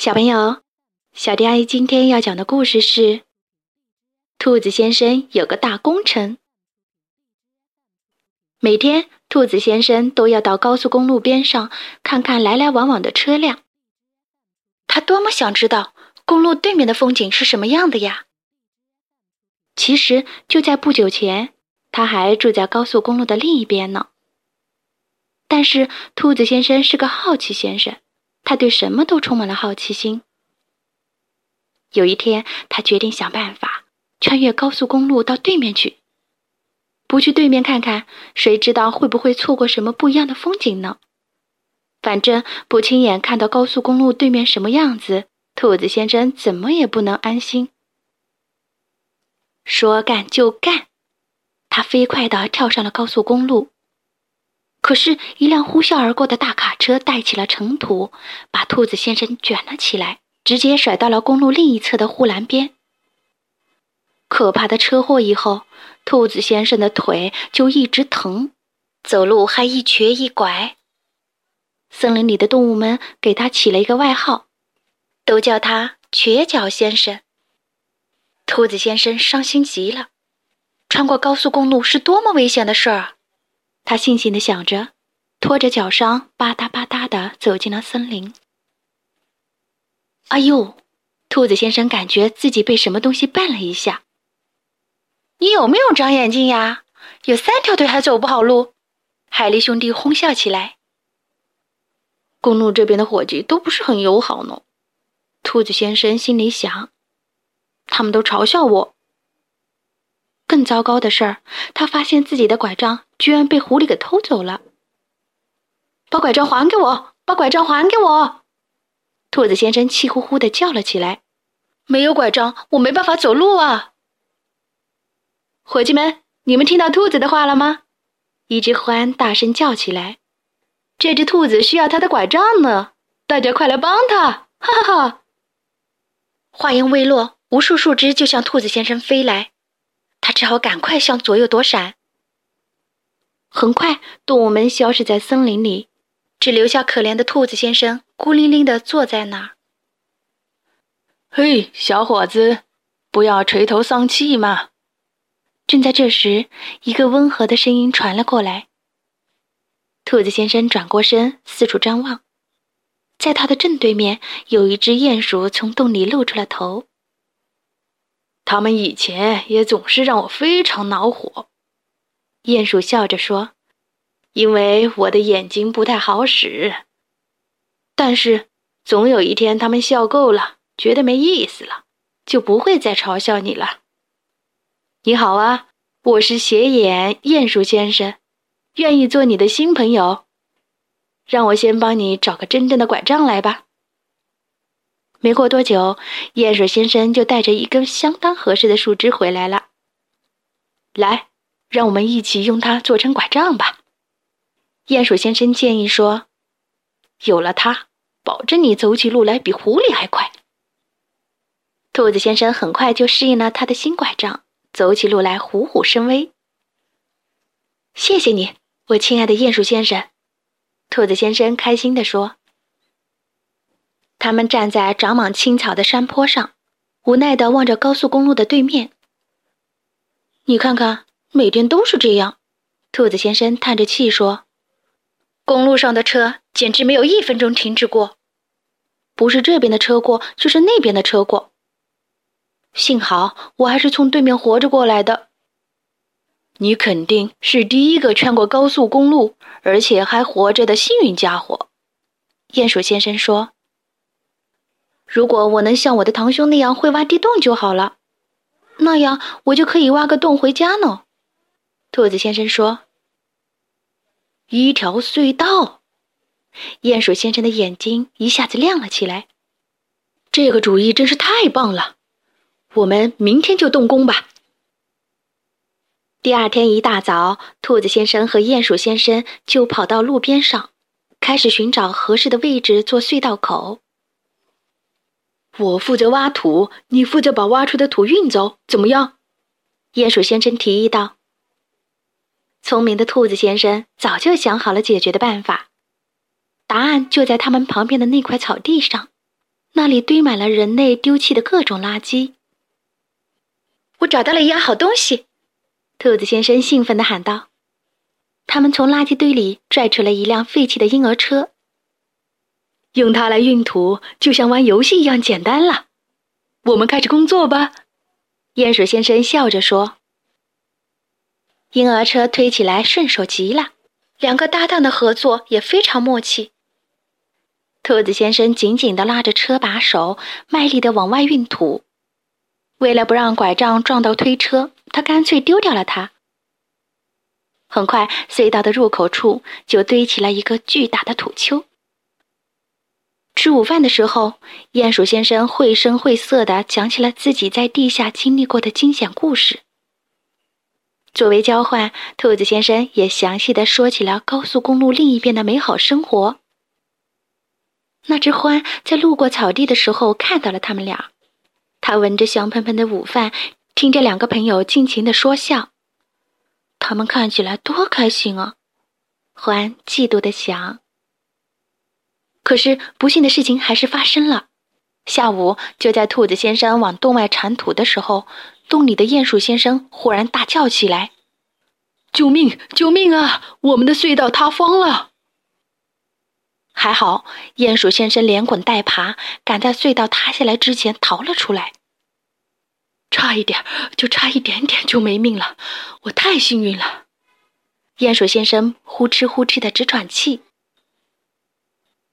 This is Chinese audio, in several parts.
小朋友，小迪阿姨今天要讲的故事是《兔子先生有个大工程》。每天，兔子先生都要到高速公路边上看看来来往往的车辆。他多么想知道公路对面的风景是什么样的呀！其实，就在不久前，他还住在高速公路的另一边呢。但是，兔子先生是个好奇先生。他对什么都充满了好奇心。有一天，他决定想办法穿越高速公路到对面去。不去对面看看，谁知道会不会错过什么不一样的风景呢？反正不亲眼看到高速公路对面什么样子，兔子先生怎么也不能安心。说干就干，他飞快地跳上了高速公路。可是，一辆呼啸而过的大卡车带起了尘土，把兔子先生卷了起来，直接甩到了公路另一侧的护栏边。可怕的车祸以后，兔子先生的腿就一直疼，走路还一瘸一拐。森林里的动物们给他起了一个外号，都叫他“瘸脚先生”。兔子先生伤心极了，穿过高速公路是多么危险的事儿啊！他悻悻地想着，拖着脚伤，吧嗒吧嗒地走进了森林。哎呦，兔子先生感觉自己被什么东西绊了一下。你有没有长眼睛呀？有三条腿还走不好路？海狸兄弟哄笑起来。公路这边的伙计都不是很友好呢。兔子先生心里想，他们都嘲笑我。更糟糕的事儿，他发现自己的拐杖居然被狐狸给偷走了。把拐杖还给我！把拐杖还给我！兔子先生气呼呼的叫了起来：“没有拐杖，我没办法走路啊！”伙计们，你们听到兔子的话了吗？一只獾大声叫起来：“这只兔子需要它的拐杖呢，大家快来帮它！”哈哈哈！话音未落，无数树枝就向兔子先生飞来。他只好赶快向左右躲闪。很快，动物们消失在森林里，只留下可怜的兔子先生孤零零的坐在那儿。嘿，小伙子，不要垂头丧气嘛！正在这时，一个温和的声音传了过来。兔子先生转过身，四处张望，在他的正对面，有一只鼹鼠从洞里露出了头。他们以前也总是让我非常恼火，鼹鼠笑着说：“因为我的眼睛不太好使。但是总有一天，他们笑够了，觉得没意思了，就不会再嘲笑你了。你好啊，我是斜眼鼹鼠先生，愿意做你的新朋友。让我先帮你找个真正的拐杖来吧。”没过多久，鼹鼠先生就带着一根相当合适的树枝回来了。来，让我们一起用它做成拐杖吧。鼹鼠先生建议说：“有了它，保证你走起路来比狐狸还快。”兔子先生很快就适应了他的新拐杖，走起路来虎虎生威。谢谢你，我亲爱的鼹鼠先生。兔子先生开心地说。他们站在长满青草的山坡上，无奈地望着高速公路的对面。你看看，每天都是这样。兔子先生叹着气说：“公路上的车简直没有一分钟停止过，不是这边的车过，就是那边的车过。幸好我还是从对面活着过来的。你肯定是第一个穿过高速公路，而且还活着的幸运家伙。”鼹鼠先生说。如果我能像我的堂兄那样会挖地洞就好了，那样我就可以挖个洞回家呢。兔子先生说：“一条隧道。”鼹鼠先生的眼睛一下子亮了起来。这个主意真是太棒了！我们明天就动工吧。第二天一大早，兔子先生和鼹鼠先生就跑到路边上，开始寻找合适的位置做隧道口。我负责挖土，你负责把挖出的土运走，怎么样？鼹鼠先生提议道。聪明的兔子先生早就想好了解决的办法，答案就在他们旁边的那块草地上。那里堆满了人类丢弃的各种垃圾。我找到了一样好东西！兔子先生兴奋地喊道。他们从垃圾堆里拽出了一辆废弃的婴儿车，用它来运土，就像玩游戏一样简单了。我们开始工作吧，鼹鼠先生笑着说。婴儿车推起来顺手极了，两个搭档的合作也非常默契。兔子先生紧紧地拉着车把手，卖力地往外运土。为了不让拐杖撞到推车，他干脆丢掉了它。很快，隧道的入口处就堆起了一个巨大的土丘。吃午饭的时候，鼹鼠先生绘声绘色地讲起了自己在地下经历过的惊险故事。作为交换，兔子先生也详细地说起了高速公路另一边的美好生活。那只獾在路过草地的时候看到了他们俩，他闻着香喷喷的午饭，听着两个朋友尽情的说笑，他们看起来多开心啊！獾嫉妒的想。可是不幸的事情还是发生了。下午，就在兔子先生往洞外铲土的时候，洞里的鼹鼠先生忽然大叫起来：“救命！救命啊！我们的隧道塌方了！”还好，鼹鼠先生连滚带爬，赶在隧道塌下来之前逃了出来。差一点，就差一点点就没命了，我太幸运了。鼹鼠先生呼哧呼哧的直喘气。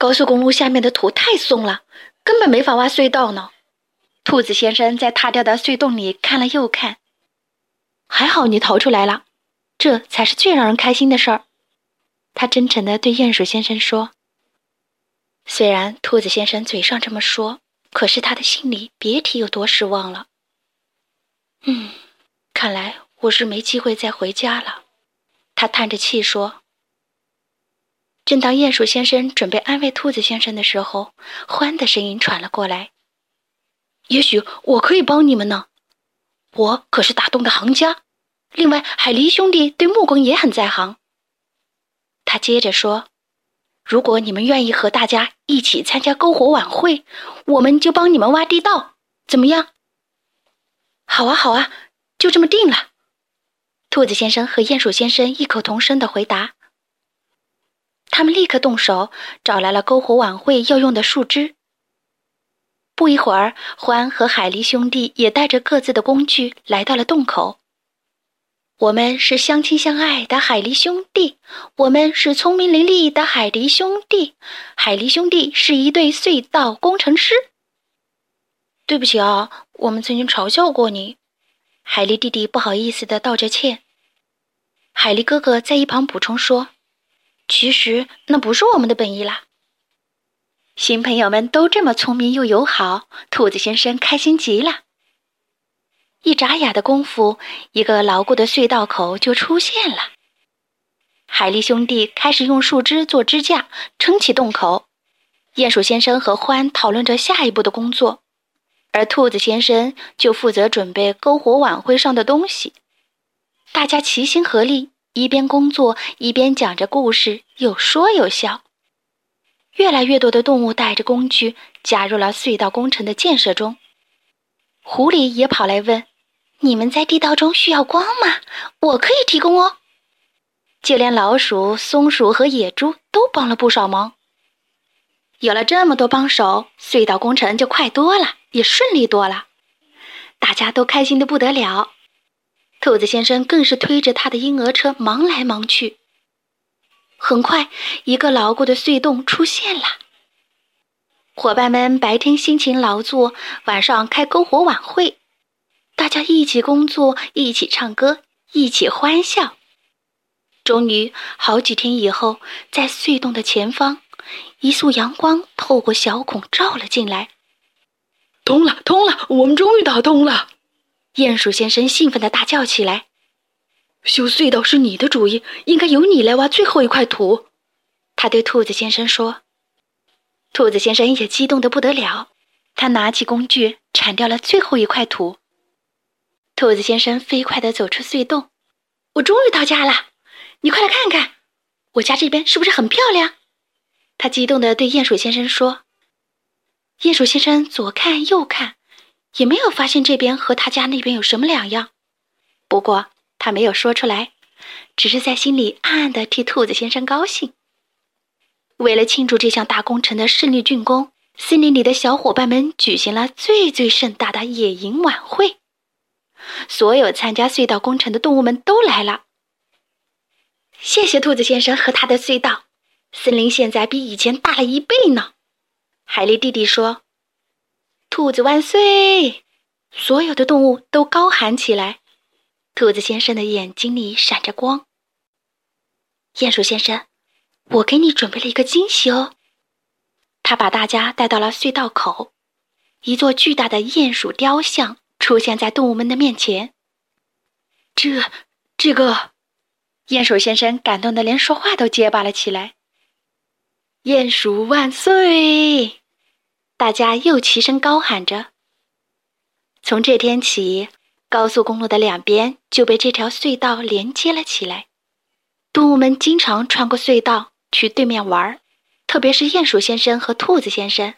高速公路下面的土太松了，根本没法挖隧道呢。兔子先生在塌掉的隧洞里看了又看，还好你逃出来了，这才是最让人开心的事儿。他真诚地对鼹鼠先生说。虽然兔子先生嘴上这么说，可是他的心里别提有多失望了。嗯，看来我是没机会再回家了。他叹着气说。正当鼹鼠先生准备安慰兔子先生的时候，獾的声音传了过来：“也许我可以帮你们呢，我可是打洞的行家。另外，海狸兄弟对木工也很在行。”他接着说。如果你们愿意和大家一起参加篝火晚会，我们就帮你们挖地道，怎么样？好啊，好啊，就这么定了。兔子先生和鼹鼠先生异口同声的回答。他们立刻动手，找来了篝火晚会要用的树枝。不一会儿，獾和海狸兄弟也带着各自的工具来到了洞口。我们是相亲相爱的海狸兄弟，我们是聪明伶俐的海狸兄弟。海狸兄弟是一对隧道工程师。对不起啊，我们曾经嘲笑过你。海狸弟弟不好意思的道着歉。海狸哥哥在一旁补充说：“其实那不是我们的本意啦。”新朋友们都这么聪明又友好，兔子先生开心极了。一眨眼的功夫，一个牢固的隧道口就出现了。海狸兄弟开始用树枝做支架，撑起洞口。鼹鼠先生和獾讨论着下一步的工作，而兔子先生就负责准备篝火晚会上的东西。大家齐心合力，一边工作一边讲着故事，有说有笑。越来越多的动物带着工具加入了隧道工程的建设中。狐狸也跑来问。你们在地道中需要光吗？我可以提供哦。就连老鼠、松鼠和野猪都帮了不少忙。有了这么多帮手，隧道工程就快多了，也顺利多了。大家都开心的不得了。兔子先生更是推着他的婴儿车忙来忙去。很快，一个牢固的隧洞出现了。伙伴们白天辛勤劳作，晚上开篝火晚会。大家一起工作，一起唱歌，一起欢笑。终于，好几天以后，在隧洞的前方，一束阳光透过小孔照了进来。通了，通了，我们终于打通了！鼹鼠先生兴奋地大叫起来：“修隧道是你的主意，应该由你来挖最后一块土。”他对兔子先生说。兔子先生也激动得不得了，他拿起工具铲掉了最后一块土。兔子先生飞快地走出隧洞，我终于到家了！你快来看看，我家这边是不是很漂亮？他激动地对鼹鼠先生说。鼹鼠先生左看右看，也没有发现这边和他家那边有什么两样。不过他没有说出来，只是在心里暗暗的替兔子先生高兴。为了庆祝这项大工程的顺利竣工，森林里的小伙伴们举行了最最盛大的野营晚会。所有参加隧道工程的动物们都来了。谢谢兔子先生和他的隧道，森林现在比以前大了一倍呢。海狸弟弟说：“兔子万岁！”所有的动物都高喊起来。兔子先生的眼睛里闪着光。鼹鼠先生，我给你准备了一个惊喜哦。他把大家带到了隧道口，一座巨大的鼹鼠雕像出现在动物们的面前。这，这个，鼹鼠先生感动的连说话都结巴了起来。鼹鼠万岁！大家又齐声高喊着。从这天起，高速公路的两边就被这条隧道连接了起来。动物们经常穿过隧道去对面玩儿。特别是鼹鼠先生和兔子先生，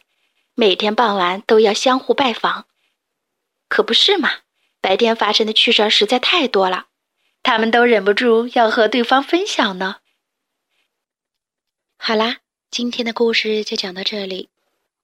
每天傍晚都要相互拜访，可不是嘛？白天发生的趣事实在太多了，他们都忍不住要和对方分享呢。好啦，今天的故事就讲到这里，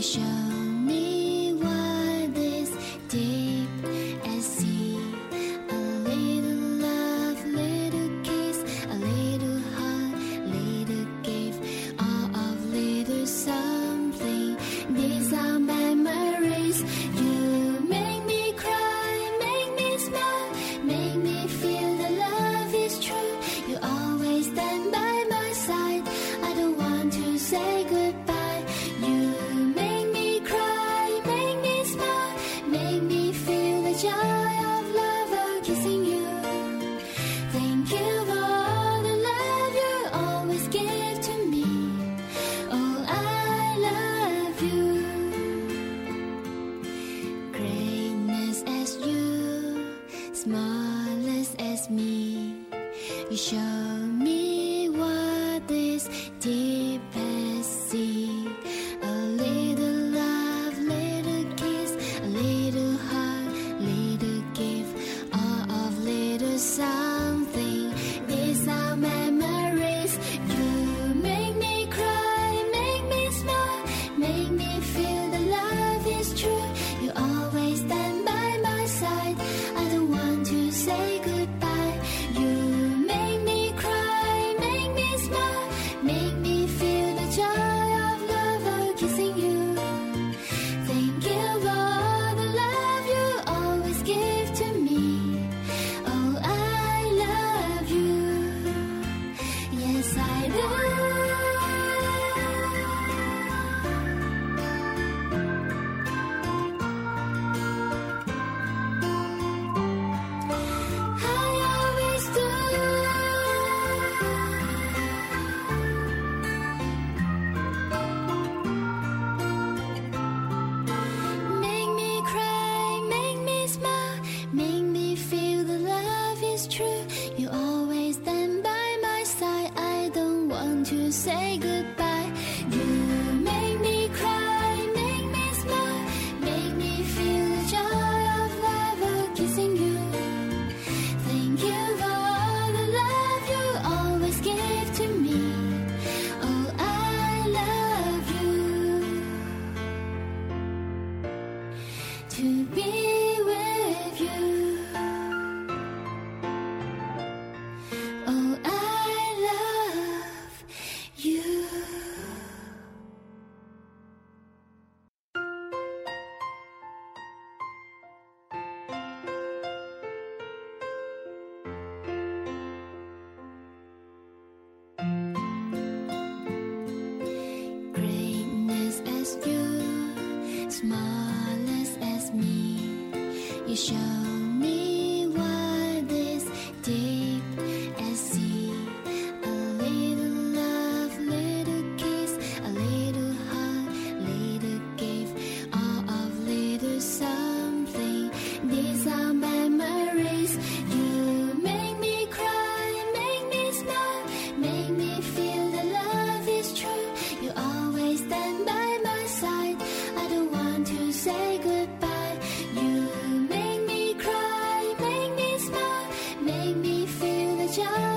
笑 smallest as me. You show. to be 一笑。llama.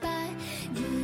白云